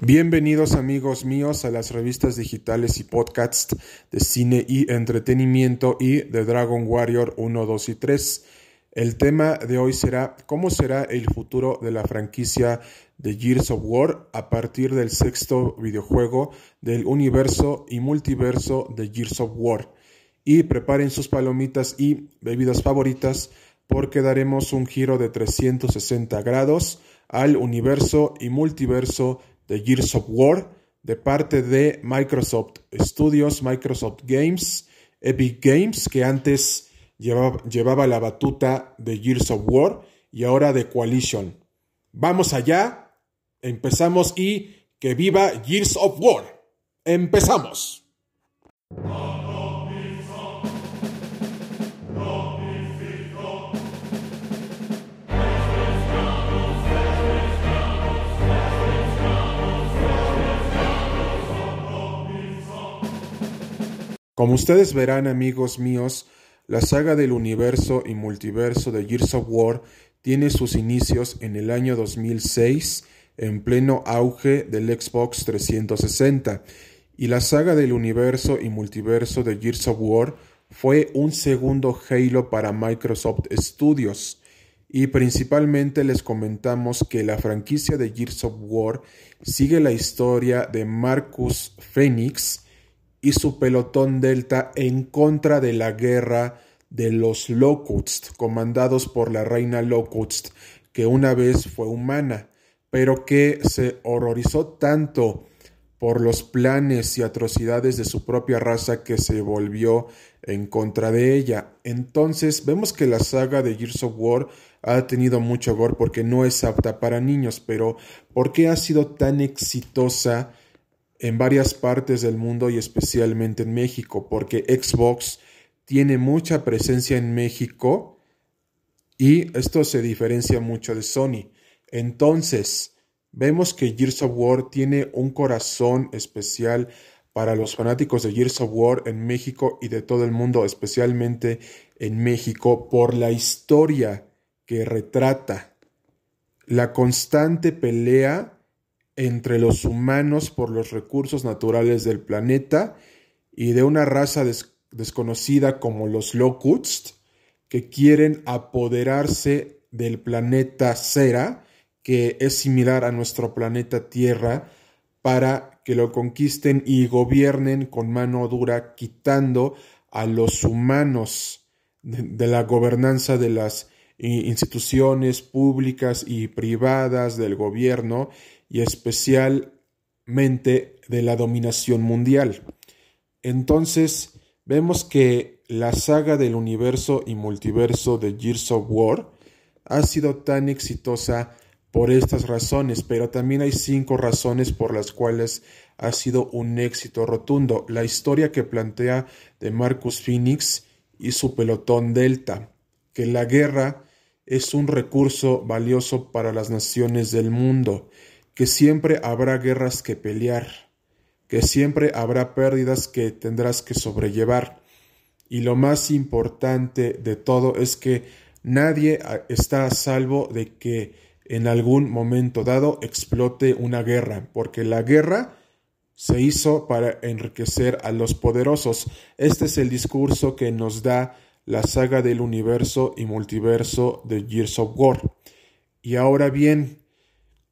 Bienvenidos amigos míos a las revistas digitales y podcasts de cine y entretenimiento y de Dragon Warrior 1, 2 y 3. El tema de hoy será cómo será el futuro de la franquicia de Gears of War a partir del sexto videojuego del universo y multiverso de Gears of War. Y preparen sus palomitas y bebidas favoritas porque daremos un giro de 360 grados al universo y multiverso de Gears of War de parte de Microsoft Studios, Microsoft Games, Epic Games, que antes llevaba, llevaba la batuta de Gears of War y ahora de Coalition. Vamos allá, empezamos y que viva Gears of War. Empezamos. Como ustedes verán, amigos míos, la saga del universo y multiverso de Gears of War tiene sus inicios en el año 2006, en pleno auge del Xbox 360, y la saga del universo y multiverso de Gears of War fue un segundo Halo para Microsoft Studios, y principalmente les comentamos que la franquicia de Gears of War sigue la historia de Marcus Phoenix, y su pelotón Delta en contra de la guerra de los Locusts, comandados por la reina Locust, que una vez fue humana, pero que se horrorizó tanto por los planes y atrocidades de su propia raza que se volvió en contra de ella. Entonces vemos que la saga de Gears of War ha tenido mucho gore porque no es apta para niños, pero ¿por qué ha sido tan exitosa? En varias partes del mundo y especialmente en México, porque Xbox tiene mucha presencia en México y esto se diferencia mucho de Sony. Entonces, vemos que Gears of War tiene un corazón especial para los fanáticos de Gears of War en México y de todo el mundo, especialmente en México, por la historia que retrata, la constante pelea entre los humanos por los recursos naturales del planeta y de una raza desconocida como los Locusts que quieren apoderarse del planeta Cera, que es similar a nuestro planeta Tierra, para que lo conquisten y gobiernen con mano dura, quitando a los humanos de la gobernanza de las instituciones públicas y privadas del gobierno y especialmente de la dominación mundial. Entonces, vemos que la saga del universo y multiverso de Gears of War ha sido tan exitosa por estas razones, pero también hay cinco razones por las cuales ha sido un éxito rotundo. La historia que plantea de Marcus Phoenix y su pelotón Delta, que la guerra es un recurso valioso para las naciones del mundo que siempre habrá guerras que pelear, que siempre habrá pérdidas que tendrás que sobrellevar. Y lo más importante de todo es que nadie está a salvo de que en algún momento dado explote una guerra, porque la guerra se hizo para enriquecer a los poderosos. Este es el discurso que nos da la saga del universo y multiverso de Gears of War. Y ahora bien,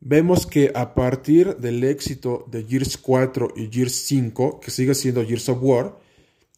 vemos que a partir del éxito de Gears 4 y Gears 5, que sigue siendo Gears of War,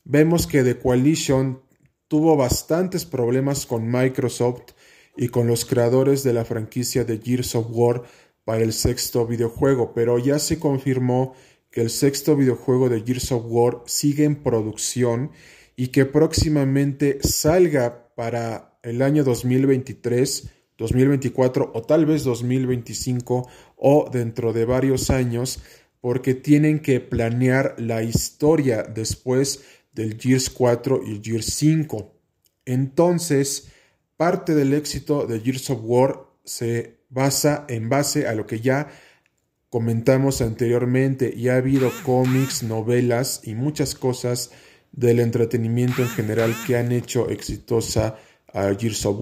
vemos que The Coalition tuvo bastantes problemas con Microsoft y con los creadores de la franquicia de Gears of War para el sexto videojuego, pero ya se confirmó que el sexto videojuego de Gears of War sigue en producción y que próximamente salga para el año 2023 2024 o tal vez 2025 o dentro de varios años porque tienen que planear la historia después del Gears 4 y Gears 5. Entonces, parte del éxito de Gears of War se basa en base a lo que ya comentamos anteriormente y ha habido cómics, novelas y muchas cosas del entretenimiento en general que han hecho exitosa a Gears of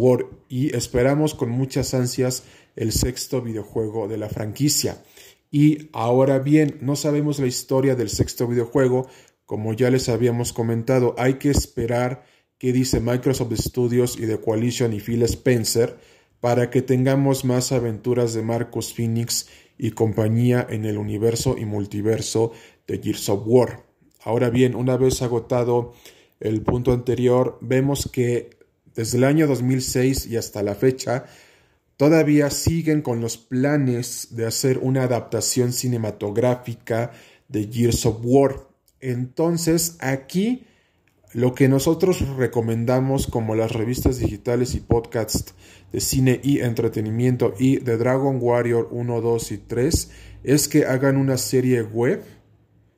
y esperamos con muchas ansias el sexto videojuego de la franquicia. Y ahora bien, no sabemos la historia del sexto videojuego, como ya les habíamos comentado, hay que esperar qué dice Microsoft Studios y The Coalition y Phil Spencer para que tengamos más aventuras de Marcus Phoenix y compañía en el universo y multiverso de Gears of War. Ahora bien, una vez agotado el punto anterior, vemos que desde el año 2006 y hasta la fecha, todavía siguen con los planes de hacer una adaptación cinematográfica de Gears of War. Entonces, aquí lo que nosotros recomendamos como las revistas digitales y podcasts de cine y entretenimiento y de Dragon Warrior 1, 2 y 3 es que hagan una serie web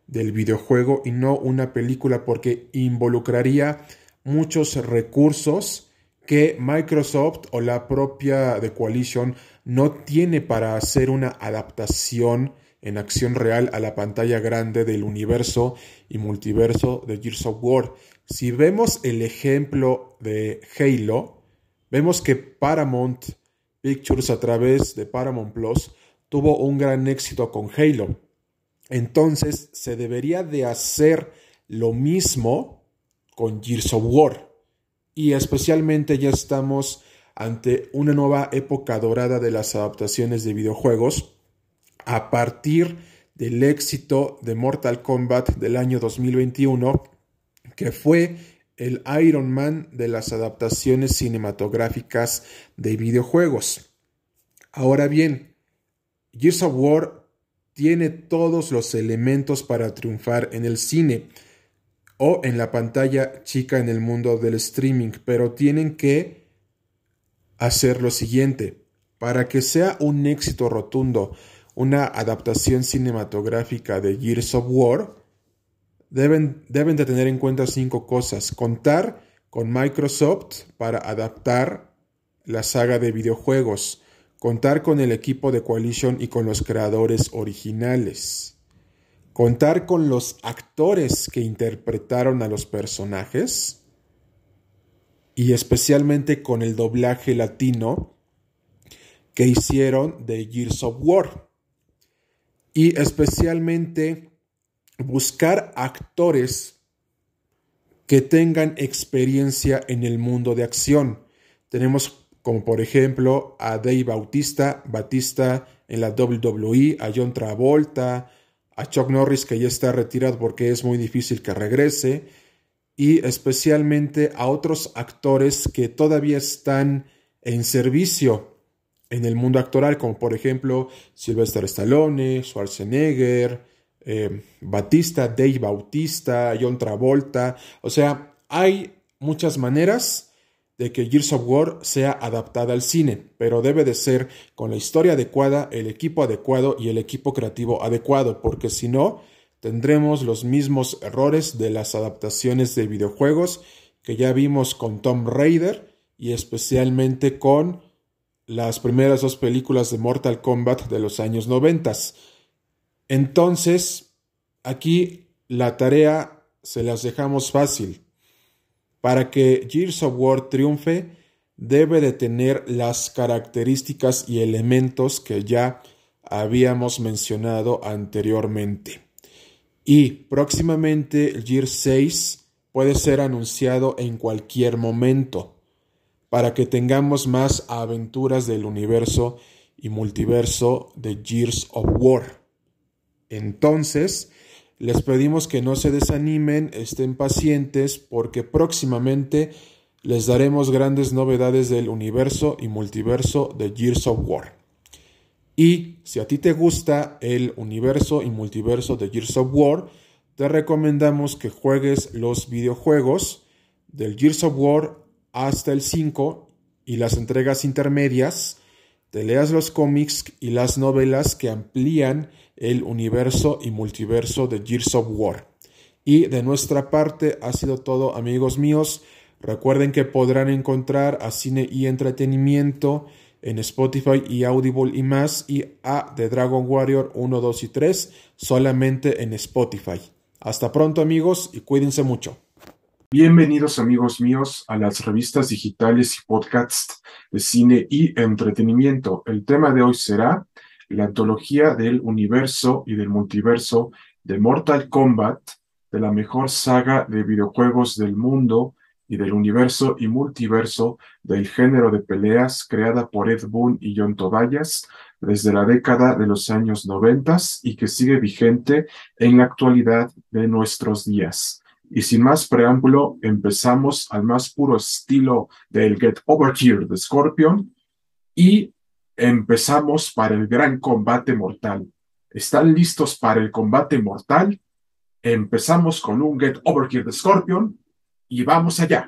del videojuego y no una película porque involucraría muchos recursos que Microsoft o la propia The Coalition no tiene para hacer una adaptación en acción real a la pantalla grande del universo y multiverso de Gears of War. Si vemos el ejemplo de Halo, vemos que Paramount Pictures a través de Paramount Plus tuvo un gran éxito con Halo. Entonces se debería de hacer lo mismo con Gears of War. Y especialmente ya estamos ante una nueva época dorada de las adaptaciones de videojuegos a partir del éxito de Mortal Kombat del año 2021, que fue el Iron Man de las adaptaciones cinematográficas de videojuegos. Ahora bien, Gears of War tiene todos los elementos para triunfar en el cine o en la pantalla chica en el mundo del streaming, pero tienen que hacer lo siguiente. Para que sea un éxito rotundo, una adaptación cinematográfica de Gears of War, deben, deben de tener en cuenta cinco cosas. Contar con Microsoft para adaptar la saga de videojuegos. Contar con el equipo de Coalition y con los creadores originales. Contar con los actores que interpretaron a los personajes. Y especialmente con el doblaje latino que hicieron de Gears of War y especialmente buscar actores que tengan experiencia en el mundo de acción. Tenemos como por ejemplo a Dave Bautista, Batista en la WWE, a John Travolta, a Chuck Norris que ya está retirado porque es muy difícil que regrese, y especialmente a otros actores que todavía están en servicio en el mundo actoral, como por ejemplo Sylvester Stallone, Schwarzenegger, eh, Batista, Dave Bautista, John Travolta. O sea, hay muchas maneras de que Gears of War sea adaptada al cine, pero debe de ser con la historia adecuada, el equipo adecuado y el equipo creativo adecuado, porque si no, tendremos los mismos errores de las adaptaciones de videojuegos que ya vimos con Tom Raider y especialmente con las primeras dos películas de Mortal Kombat de los años 90. Entonces, aquí la tarea se las dejamos fácil. Para que Gears of War triunfe, debe de tener las características y elementos que ya habíamos mencionado anteriormente. Y próximamente el Gears 6 puede ser anunciado en cualquier momento para que tengamos más aventuras del universo y multiverso de Gears of War. Entonces, les pedimos que no se desanimen, estén pacientes, porque próximamente les daremos grandes novedades del universo y multiverso de Gears of War. Y si a ti te gusta el universo y multiverso de Gears of War, te recomendamos que juegues los videojuegos del Gears of War hasta el 5 y las entregas intermedias, te leas los cómics y las novelas que amplían el universo y multiverso de Gears of War. Y de nuestra parte ha sido todo amigos míos. Recuerden que podrán encontrar a Cine y Entretenimiento en Spotify y Audible y más y a The Dragon Warrior 1, 2 y 3 solamente en Spotify. Hasta pronto amigos y cuídense mucho. Bienvenidos amigos míos a las revistas digitales y podcasts de cine y entretenimiento. El tema de hoy será la antología del universo y del multiverso de Mortal Kombat, de la mejor saga de videojuegos del mundo y del universo y multiverso del género de peleas creada por Ed Boon y John Tobias desde la década de los años noventas y que sigue vigente en la actualidad de nuestros días. Y sin más preámbulo, empezamos al más puro estilo del Get Over Here de Scorpion y empezamos para el gran combate mortal. ¿Están listos para el combate mortal? Empezamos con un Get Over Here de Scorpion y vamos allá.